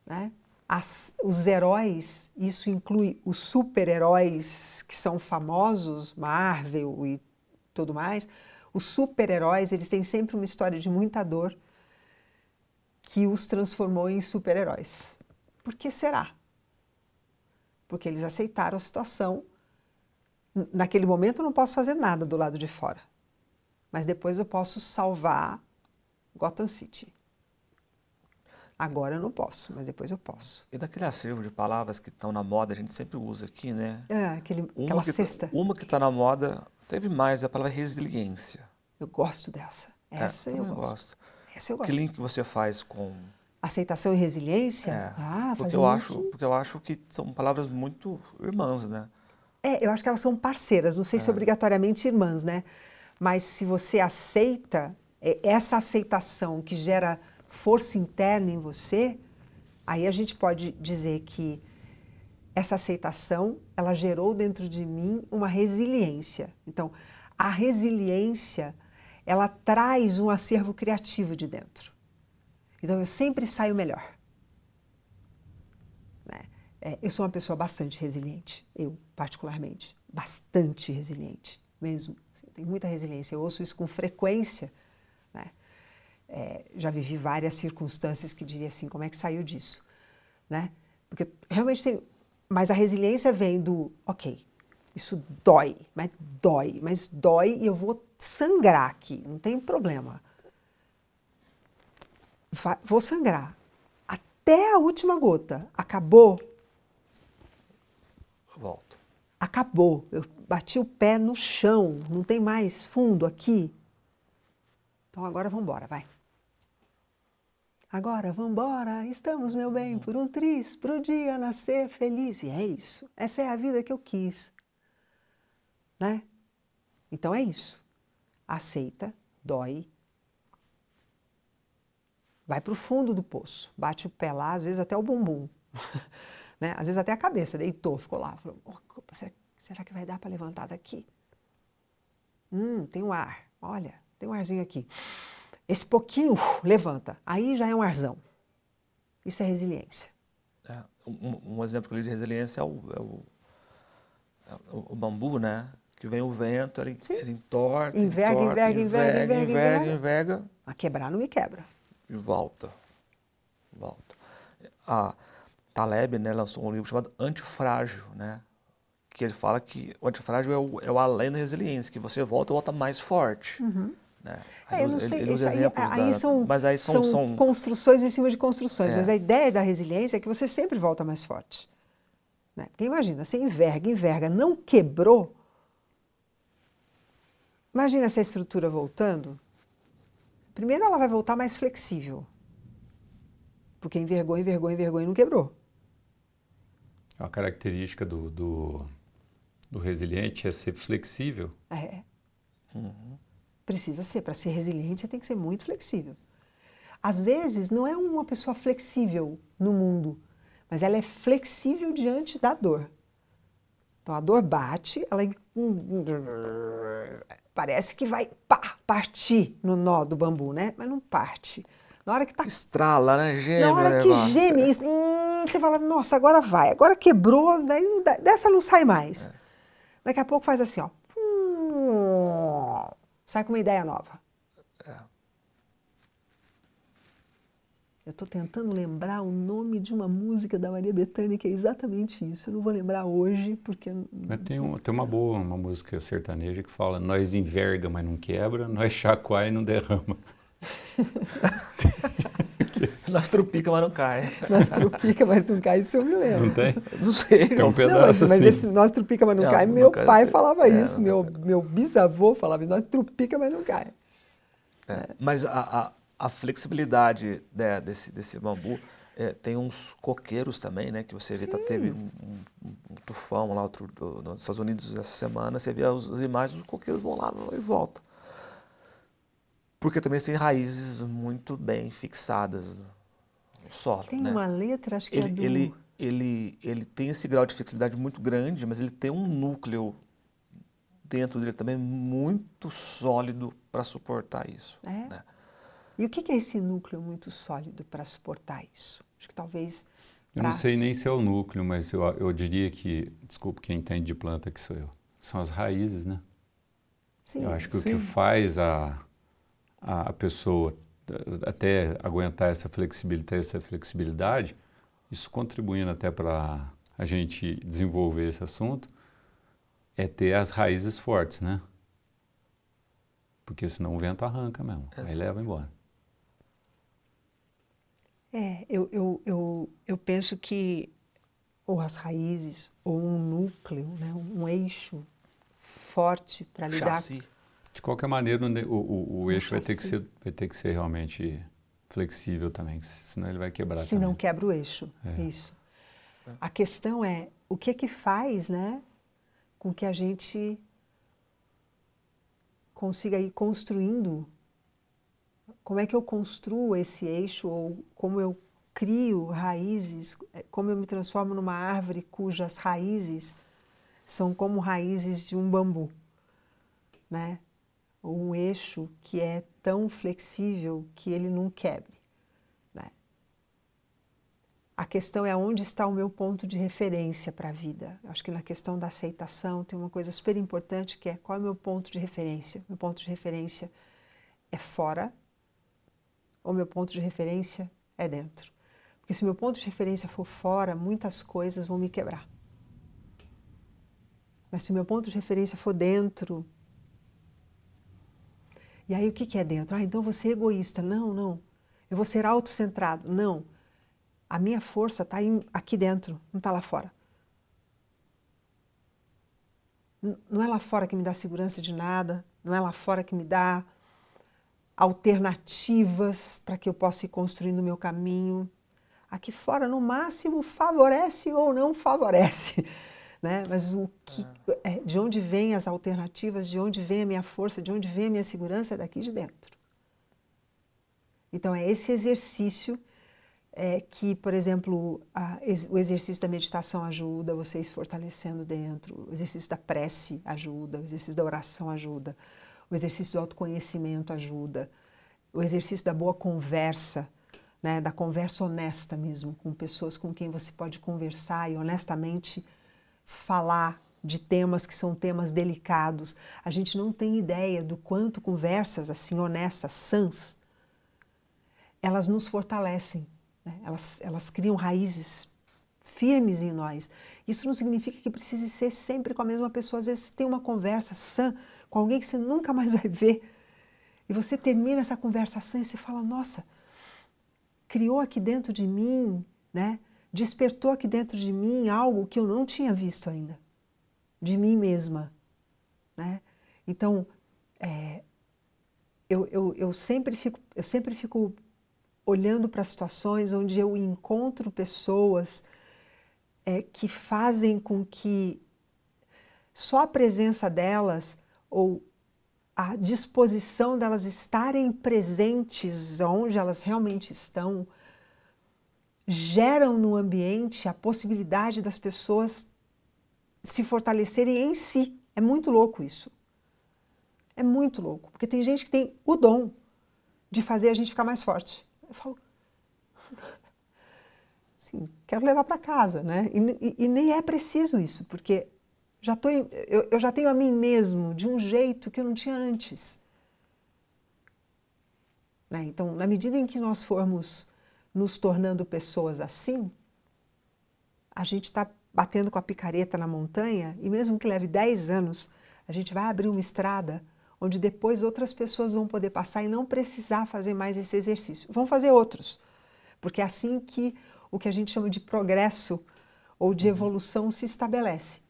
né, as, os heróis, isso inclui os super-heróis que são famosos, Marvel e tudo mais, os super-heróis, eles têm sempre uma história de muita dor que os transformou em super-heróis. Por que será? Porque eles aceitaram a situação. Naquele momento eu não posso fazer nada do lado de fora, mas depois eu posso salvar Gotham City. Agora eu não posso, mas depois eu posso. E daquele acervo de palavras que estão na moda, a gente sempre usa aqui, né? É, aquele, uma aquela que, tá, cesta. Uma que está na moda, teve mais, é a palavra resiliência. Eu gosto dessa. É, Essa é, eu, eu gosto. gosto. Essa eu gosto. Que link você faz com Aceitação e resiliência? É, ah, porque eu acho, porque eu acho que são palavras muito irmãs, né? É, eu acho que elas são parceiras, não sei é. se obrigatoriamente irmãs, né? Mas se você aceita, é, essa aceitação que gera força interna em você, aí a gente pode dizer que essa aceitação, ela gerou dentro de mim uma resiliência. Então, a resiliência, ela traz um acervo criativo de dentro. Então eu sempre saio melhor. Né? É, eu sou uma pessoa bastante resiliente, eu particularmente, bastante resiliente mesmo. Assim, tenho muita resiliência, eu ouço isso com frequência. Né? É, já vivi várias circunstâncias que diria assim, como é que saiu disso? Né? Porque realmente tem. Mas a resiliência vem do, ok, isso dói, mas dói, mas dói e eu vou sangrar aqui, não tem problema vai, vou sangrar até a última gota. Acabou? Volto. Acabou. Eu bati o pé no chão, não tem mais fundo aqui. Então agora vamos embora, vai. Agora vamos embora, estamos, meu bem, por um tris, para o dia nascer feliz. E é isso. Essa é a vida que eu quis. Né? Então é isso. Aceita, dói, vai para o fundo do poço, bate o pé lá, às vezes até o bumbum, né? às vezes até a cabeça, deitou, ficou lá. Falou, oh, será que vai dar para levantar daqui? Hum, tem um ar, olha, tem um arzinho aqui. Esse pouquinho, uh, levanta, aí já é um arzão. Isso é resiliência. É, um, um, exemplo que eu li de resiliência é o, é o, é o, o bambu, né? Que vem o vento, ele, ele entorta, enverga, entorta, enverga, enverga, enverga, enverga, enverga, enverga. A quebrar não me quebra e volta. Volta. A Taleb né, lançou um livro chamado Antifrágil, né? Que ele fala que o antifrágil é o, é o além da resiliência, que você volta e volta mais forte. Uhum. Né? É, eu não sei, ele, ele aí, aí da, são, mas aí são, são, são, construções em cima de construções. É. Mas a ideia da resiliência é que você sempre volta mais forte. Né? Porque imagina, você enverga, enverga, não quebrou. Imagina essa estrutura voltando. Primeiro ela vai voltar mais flexível. Porque envergou, envergou, envergou e não quebrou. A característica do, do, do resiliente é ser flexível. É. Uhum. Precisa ser. Para ser resiliente, você tem que ser muito flexível. Às vezes, não é uma pessoa flexível no mundo, mas ela é flexível diante da dor. Então, a dor bate, ela parece que vai pá, partir no nó do bambu, né? Mas não parte. Na hora que tá. Estrala, né? Geme. Na hora que né, geme isso, hum, você fala, nossa, agora vai. Agora quebrou, daí não dá, dessa não sai mais. É. Daqui a pouco faz assim, ó. sai com uma ideia nova. É. Eu estou tentando lembrar o nome de uma música da Maria Bethânia que é exatamente isso. Eu não vou lembrar hoje porque. Mas tem, um, tem uma boa, uma música sertaneja que fala: nós enverga, mas não quebra, nós chacoalha e não derrama. Nós trupica, mas não cai. Nós trupica, mas não cai, isso eu me lembro. Não tem? Não sei. Tem um pedaço não, mas, assim. Mas esse nós trupica, mas não, não cai, não meu cai, pai falava é, isso, meu, meu bisavô falava, nós trupica, mas não cai. É, mas a, a, a flexibilidade né, desse, desse bambu, é, tem uns coqueiros também, né? Que você vê, tá, teve um, um, um, tufão lá outro, do, nos Estados Unidos essa semana, você vê as, as imagens, os coqueiros vão lá e voltam porque também tem raízes muito bem fixadas no solo. Tem né? uma letra, acho que ele, é do... Ele, ele, ele tem esse grau de flexibilidade muito grande, mas ele tem um núcleo dentro dele também muito sólido para suportar isso. É? Né? E o que é esse núcleo muito sólido para suportar isso? Acho que talvez... Eu não sei nem se é o núcleo, mas eu, eu diria que, desculpe quem entende de planta que sou eu, são as raízes, né? Sim, eu acho que sim. o que faz a, a, a pessoa até aguentar essa flexibilidade, essa flexibilidade, isso contribuindo até para a gente desenvolver esse assunto, é ter as raízes fortes, né? Porque senão o vento arranca mesmo, Exato. aí leva embora. É, eu, eu, eu, eu penso que ou as raízes ou um núcleo, né, um eixo forte para lidar Chassi. De qualquer maneira, o, o, o eixo vai ter, que ser, vai ter que ser realmente flexível também, senão ele vai quebrar. Se não quebra o eixo, é. isso. A questão é o que é que faz, né, com que a gente consiga ir construindo. Como é que eu construo esse eixo ou como eu crio raízes, é, como eu me transformo numa árvore cujas raízes são como raízes de um bambu, né? ou um eixo que é tão flexível que ele não quebre. Né? A questão é onde está o meu ponto de referência para a vida. Acho que na questão da aceitação tem uma coisa super importante que é qual é o meu ponto de referência. Meu ponto de referência é fora ou meu ponto de referência é dentro. Porque se meu ponto de referência for fora, muitas coisas vão me quebrar. Mas se o meu ponto de referência for dentro, e aí o que, é dentro? Ah, então você egoísta. Não, não. Eu vou ser autocentrado. Não. A minha força está aqui dentro, não está lá fora. Não é lá fora que me dá segurança de nada, não é lá fora que me dá alternativas para que eu possa ir construindo o meu caminho. Aqui fora, no máximo, favorece ou não favorece né? Mas o que, é, de onde vêm as alternativas, de onde vem a minha força, de onde vem a minha segurança é daqui de dentro. Então é esse exercício é, que, por exemplo, a, o exercício da meditação ajuda vocês fortalecendo dentro, o exercício da prece ajuda, o exercício da oração ajuda, o exercício do autoconhecimento ajuda, o exercício da boa conversa, né, da conversa honesta mesmo, com pessoas com quem você pode conversar e honestamente falar de temas que são temas delicados. A gente não tem ideia do quanto conversas assim honestas, sãs, elas nos fortalecem, né? elas, elas criam raízes firmes em nós. Isso não significa que precise ser sempre com a mesma pessoa. Às vezes tem uma conversa sã com alguém que você nunca mais vai ver. E você termina essa conversação e você fala: nossa, criou aqui dentro de mim, né? Despertou aqui dentro de mim algo que eu não tinha visto ainda, de mim mesma, né? Então, é, eu, eu, eu, sempre fico, eu sempre fico olhando para situações onde eu encontro pessoas é, que fazem com que só a presença delas ou a disposição delas estarem presentes onde elas realmente estão geram no ambiente a possibilidade das pessoas se fortalecerem em si. É muito louco isso. É muito louco, porque tem gente que tem o dom de fazer a gente ficar mais forte. Eu falo, assim, quero levar para casa, né? E, e, e, nem é preciso isso, porque já tô, eu, eu já tenho a mim mesmo de um jeito que eu não tinha antes. Né? Então, na medida em que nós formos nos tornando pessoas assim, a gente está batendo com a picareta na montanha e mesmo que leve 10 anos, a gente vai abrir uma estrada onde depois outras pessoas vão poder passar e não precisar fazer mais esse exercício. Vão fazer outros, porque é assim que o que a gente chama de progresso ou de uhum. evolução se estabelece.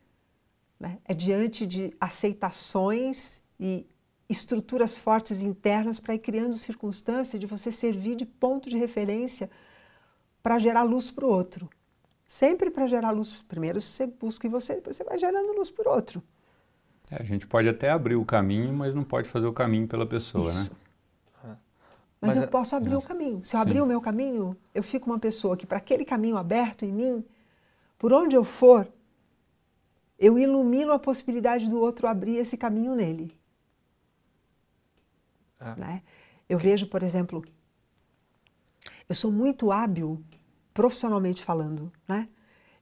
Né? É diante de aceitações e estruturas fortes internas para ir criando circunstância de você servir de ponto de referência para gerar luz para o outro. Sempre para gerar luz. Primeiro você busca em você, depois você vai gerando luz para o outro. É, a gente pode até abrir o caminho, mas não pode fazer o caminho pela pessoa, né? Isso. né? Mas, mas, eu é... posso abrir o caminho. Se eu abrir Sim. o meu caminho, eu fico uma pessoa que, para aquele caminho aberto em mim, por onde eu for, eu ilumino a possibilidade do outro abrir esse caminho nele. É. Né? Eu vejo, por exemplo, eu sou muito hábil, profissionalmente falando, né?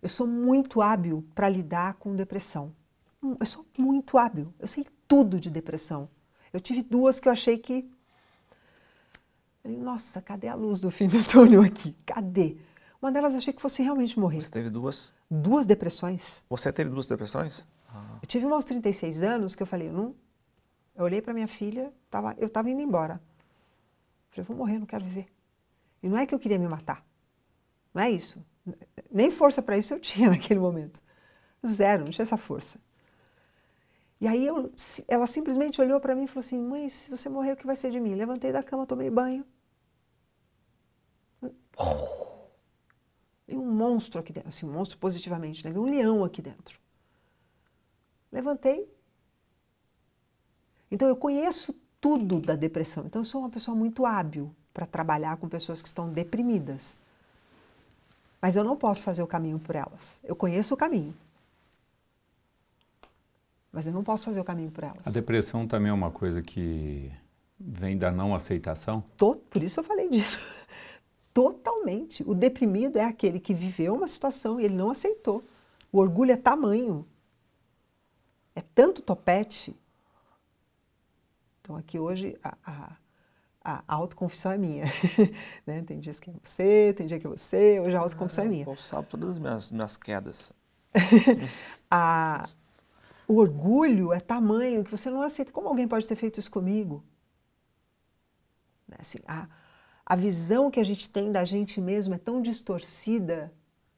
Eu sou muito hábil para lidar com depressão. Hum, eu sou muito hábil, eu sei tudo de depressão. Eu tive duas que eu achei que. Nossa, cadê a luz do fim do túnel aqui? Cadê? Uma delas achei que fosse realmente morrer. Você teve duas? Duas depressões. Você teve duas depressões? Ah. Eu tive uma aos 36 anos que eu falei, não. Eu olhei para minha filha, tava, eu estava indo embora. Eu falei, vou morrer, não quero viver. E não é que eu queria me matar. Não é isso. Nem força para isso eu tinha naquele momento. Zero, não tinha essa força. E aí eu, ela simplesmente olhou para mim e falou assim: Mãe, se você morrer, o que vai ser de mim? Levantei da cama, tomei banho. Tem um monstro aqui dentro, assim, um monstro positivamente, né? um leão aqui dentro. Levantei. Então eu conheço tudo da depressão. Então eu sou uma pessoa muito hábil para trabalhar com pessoas que estão deprimidas. Mas eu não posso fazer o caminho por elas. Eu conheço o caminho mas eu não posso fazer o caminho por elas. A depressão também é uma coisa que vem da não aceitação? Tô, por isso eu falei disso. Totalmente. O deprimido é aquele que viveu uma situação e ele não aceitou. O orgulho é tamanho. É tanto topete. Então aqui hoje a, a, a autoconfissão é minha. né? Tem dias que é você, tem dia que é você, hoje a autoconfissão é, é minha. Eu salvo todas as minhas, minhas quedas. a, o orgulho é tamanho que você não aceita. Como alguém pode ter feito isso comigo? Né, assim, a, a visão que a gente tem da gente mesmo é tão distorcida,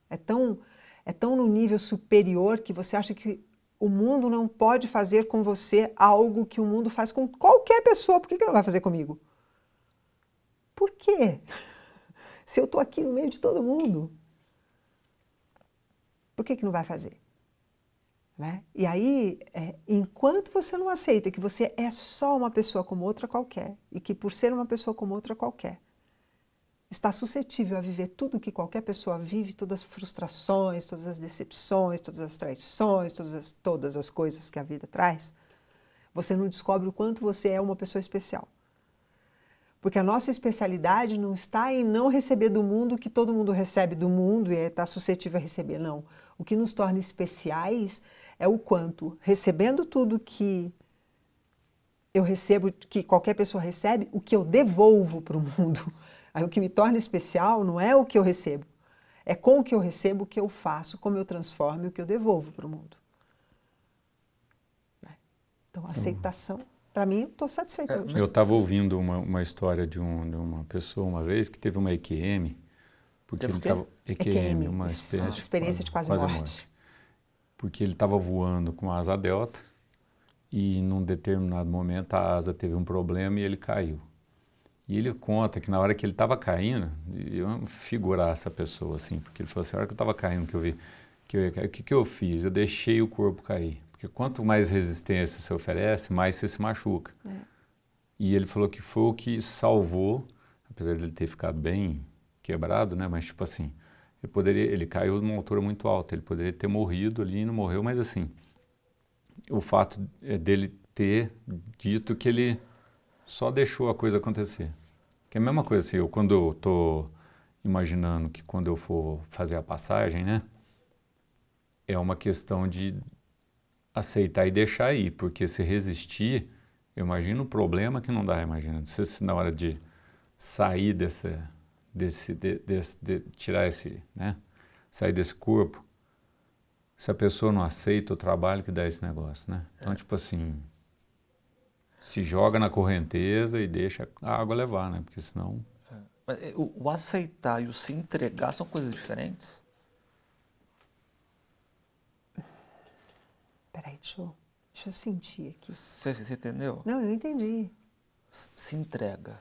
é tão, é tão no nível superior que você acha que o mundo não pode fazer com você algo que o mundo faz com qualquer pessoa. Por que, que não vai fazer comigo? Por quê? Se eu estou aqui no meio de todo mundo, por que, que não vai fazer? Né? E aí, é, enquanto você não aceita que você é só uma pessoa como outra qualquer, e que por ser uma pessoa como outra qualquer, está suscetível a viver tudo que qualquer pessoa vive, todas as frustrações, todas as decepções, todas as traições, todas as, todas as coisas que a vida traz, você não descobre o quanto você é uma pessoa especial. Porque a nossa especialidade não está em não receber do mundo o que todo mundo recebe do mundo e está suscetível a receber, não. O que nos torna especiais é o quanto, recebendo tudo que eu recebo, que qualquer pessoa recebe, o que eu devolvo para o mundo. Aí o que me torna especial não é o que eu recebo, é com o que eu recebo o que eu faço, como eu transformo e o que eu devolvo para o mundo. Né? Então, a aceitação para mim, eu estou satisfeita. É, eu estava ouvindo uma, uma história de, um, de, uma pessoa uma vez que teve uma EQM, porque ele estava EQM, EQM, uma experiência, experiência de quase, quase morte. morte. Porque ele estava voando com a asa delta e num determinado momento a asa teve um problema e ele caiu. E ele conta que na hora que ele estava caindo, eu figurar essa pessoa assim, porque ele falou assim, a hora que eu estava caindo que eu vi que eu, o que, que eu fiz? Eu deixei o corpo cair. Porque quanto mais resistência você oferece, mais você se machuca. É. E ele falou que foi o que salvou, apesar de ele ter ficado bem quebrado, né? Mas tipo assim, ele poderia, ele caiu numa altura muito alta, ele poderia ter morrido ali, não morreu, mas assim, o fato é dele ter dito que ele só deixou a coisa acontecer. Que é a mesma coisa assim, eu quando eu tô imaginando que quando eu for fazer a passagem, né? É uma questão de aceitar e deixar ir, porque se resistir, eu imagino o problema que não dá, imagina. Se, se na hora de sair desse, desse, de, desse de, tirar esse, né, sair desse corpo, se a pessoa não aceita o trabalho que dá esse negócio, né? Então, é. tipo assim, se joga na correnteza e deixa a água levar, né? Porque senão... É. O, o aceitar e o se entregar são coisas diferentes? Peraí, deixa eu, deixa eu sentir aqui. Você, você entendeu? Não, eu entendi. Se entrega.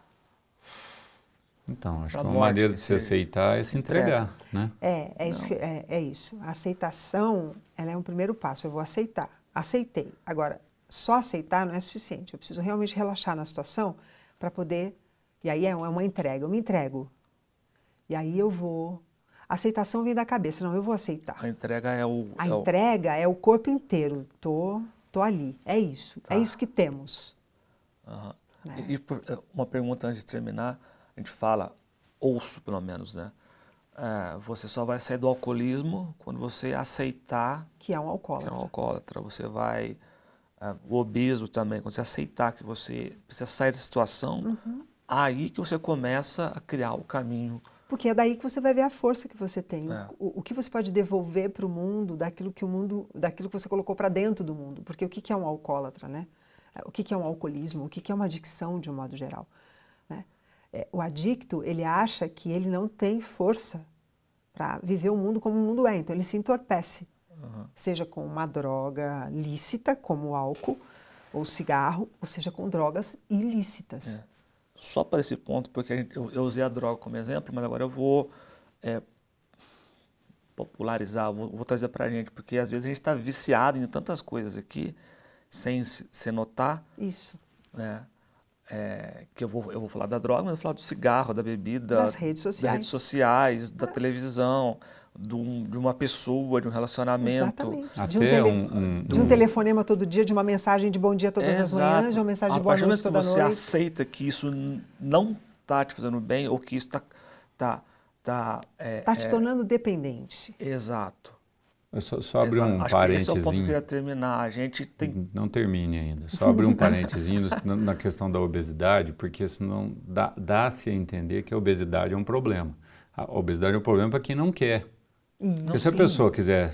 Então, acho pra que uma maneira de se aceitar é se, se entregar, entrega. né? É, é isso, é, é, isso. A aceitação, ela é um primeiro passo. Eu vou aceitar. Aceitei. Agora, só aceitar não é suficiente. Eu preciso realmente relaxar na situação para poder... E aí é uma entrega. Eu me entrego. E aí eu vou a aceitação vem da cabeça, não, eu vou aceitar. A entrega é o. A é entrega o... é o corpo inteiro. Tô, tô ali. É isso. É tá. É isso que temos. Uhum. Né? E, e, é, uma pergunta antes de terminar, a gente fala, ouço pelo menos, né? É, você só vai sair do alcoolismo quando você aceitar que é um alcoólatra. Que é um alcoólatra. Você vai. É, o obeso também, quando você aceitar que você precisa sair da situação, uhum. aí que você começa a criar o caminho porque é daí que você vai ver a força que você tem, é. o, o, que você pode devolver para o mundo daquilo que o mundo, daquilo que você colocou para dentro do mundo. Porque o que, que é um alcoólatra, né? O que, que é um alcoolismo? O que, que é uma adicção de um modo geral? Né? É, o adicto ele acha que ele não tem força para viver o mundo como o mundo é, então ele se entorpece, uhum. seja com uma droga lícita como o álcool ou cigarro, ou seja com drogas ilícitas. É só para esse ponto, porque gente, eu, eu, usei a droga como exemplo, mas agora eu vou é, popularizar, vou, vou trazer para a gente, porque às vezes a gente está viciado em tantas coisas aqui, sem se, se notar. Isso. Né? É, que eu vou, eu vou falar da droga, mas eu vou falar do cigarro, da bebida, das redes sociais, das redes sociais da é. televisão de uma pessoa, de um relacionamento. Exatamente. Até de um, tele... um, um, de um telefonema todo dia, de uma mensagem de bom dia todas é, as manhãs, de uma mensagem de boa noite toda noite. A partir você aceita que isso não está te fazendo bem ou que isso está... Tá, tá, é, tá te é... tornando dependente. Exato. Eu só, só abrir um Acho parênteses. Esse é o ponto que eu terminar. A gente tem... Não termine ainda. Só abrir um parênteses na questão da obesidade, porque senão dá-se dá a entender que a obesidade é um problema. A obesidade é um problema para quem não quer. Porque se a pessoa quiser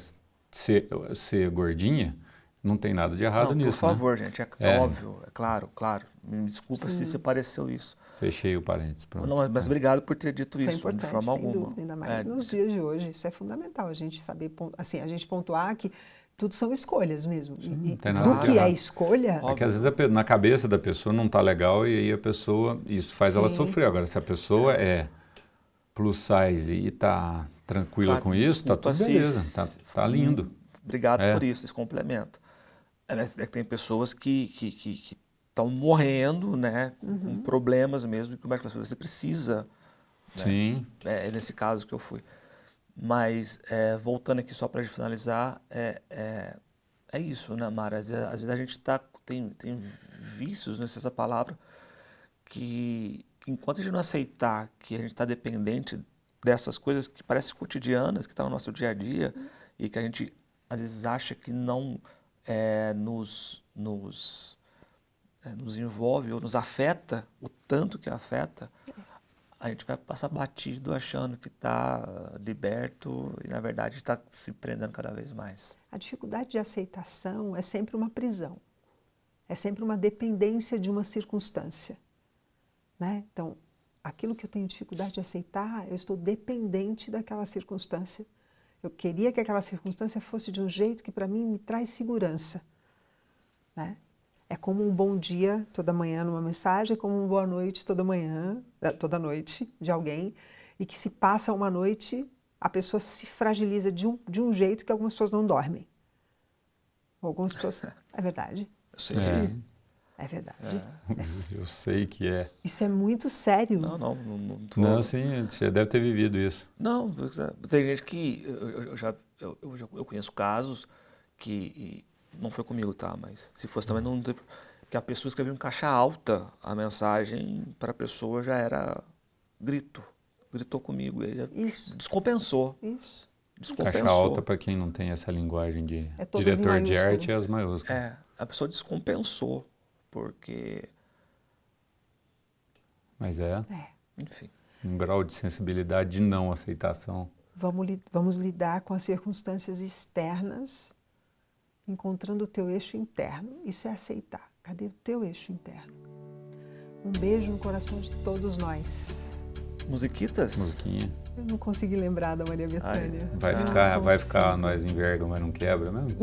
ser, ser gordinha, não tem nada de errado não, nisso. Por né? favor, né? gente, é, é, óbvio, é claro, claro. Me desculpa Sim. se se pareceu isso. Fechei o parênteses. Pronto. Não, mas, obrigado por ter dito Foi isso, de forma alguma. Dúvida, ainda mais é, nos dias de hoje, isso é fundamental, a gente saber, assim, a gente pontuar que tudo são escolhas mesmo. Sim, e, do que é escolha... É que às vezes a, na cabeça da pessoa não está legal e aí a pessoa, isso faz Sim. ela sofrer. Agora, se a pessoa é, é plus size e está tranquila com isso, tá tudo beleza, tá, tá lindo. Obrigado é. por isso, esse complemento. É, né, é, tem pessoas que estão que, que, que morrendo, né, uhum. com problemas mesmo, que você precisa. Né? Sim. É, é nesse caso que eu fui. Mas, é, voltando aqui só para finalizar, é, é, é, isso, né, Mara? Às vezes, às vezes a gente tá, tem, tem vícios, não sei essa palavra, que enquanto a gente não aceitar que a gente está dependente dessas coisas que parecem cotidianas, que estão tá no nosso dia a dia uhum. e que a gente às vezes acha que não é, nos, nos, é, nos envolve ou nos afeta o tanto que afeta, a gente vai passar batido achando que está liberto e na verdade está se prendendo cada vez mais. A dificuldade de aceitação é sempre uma prisão. é sempre uma dependência de uma circunstância. Né? Então, aquilo que eu tenho dificuldade de aceitar, eu estou dependente daquela circunstância. Eu queria que aquela circunstância fosse de um jeito que para mim me traz segurança. Né? É como um bom dia toda manhã numa mensagem, é como uma boa noite toda manhã, eh, toda noite de alguém, e que se passa uma noite, a pessoa se fragiliza de um, de um jeito que algumas pessoas não dormem. Algumas pessoas. É verdade. Eu sei. É. É verdade. É. Eu sei que é. Isso é muito sério. Não, não. Não, não, tô... não sim, você deve ter vivido isso. Não, tem gente que. Eu, eu já, eu, eu, já, eu conheço casos que. Não foi comigo, tá? Mas se fosse também, não. Que a pessoa escreveu em caixa alta a mensagem para a pessoa já era grito. Gritou comigo. Ele Isso. Descompensou. Isso. Descompensou. Caixa alta, para quem não tem essa linguagem de é diretor de arte, é as maiúsculas. É, a pessoa descompensou porque. Mas é. é. Enfim. Um grau de sensibilidade de não aceitação. Vamos, li vamos lidar com as circunstâncias externas, encontrando o teu eixo interno. Isso é aceitar. Cadê o teu eixo interno? Um beijo no coração de todos nós. Musiquitas? Musiquinha. Eu não consegui lembrar da Maria Bethânia. Vai ficar, vai ficar nós enverga, mas não quebra mesmo?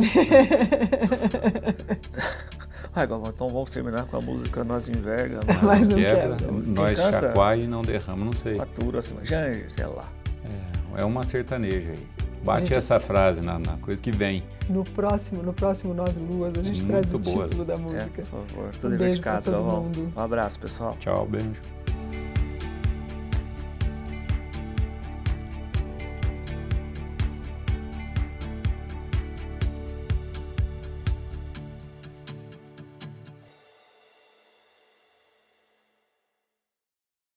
Ah, então vamos terminar com a música Nós Enverga, Nós Mas não Quebra, Nós Chacoalha e Não Derrama, não sei. Fatura, assim, Janja, sei lá. É, é uma sertaneja aí. Bate gente... essa frase na, na, coisa que vem. No próximo, no próximo Nove Luas, a gente Muito traz o boa. título da música. É, por favor. Tudo um beijo de casa, todo mundo. Um abraço, pessoal. Tchau, beijo.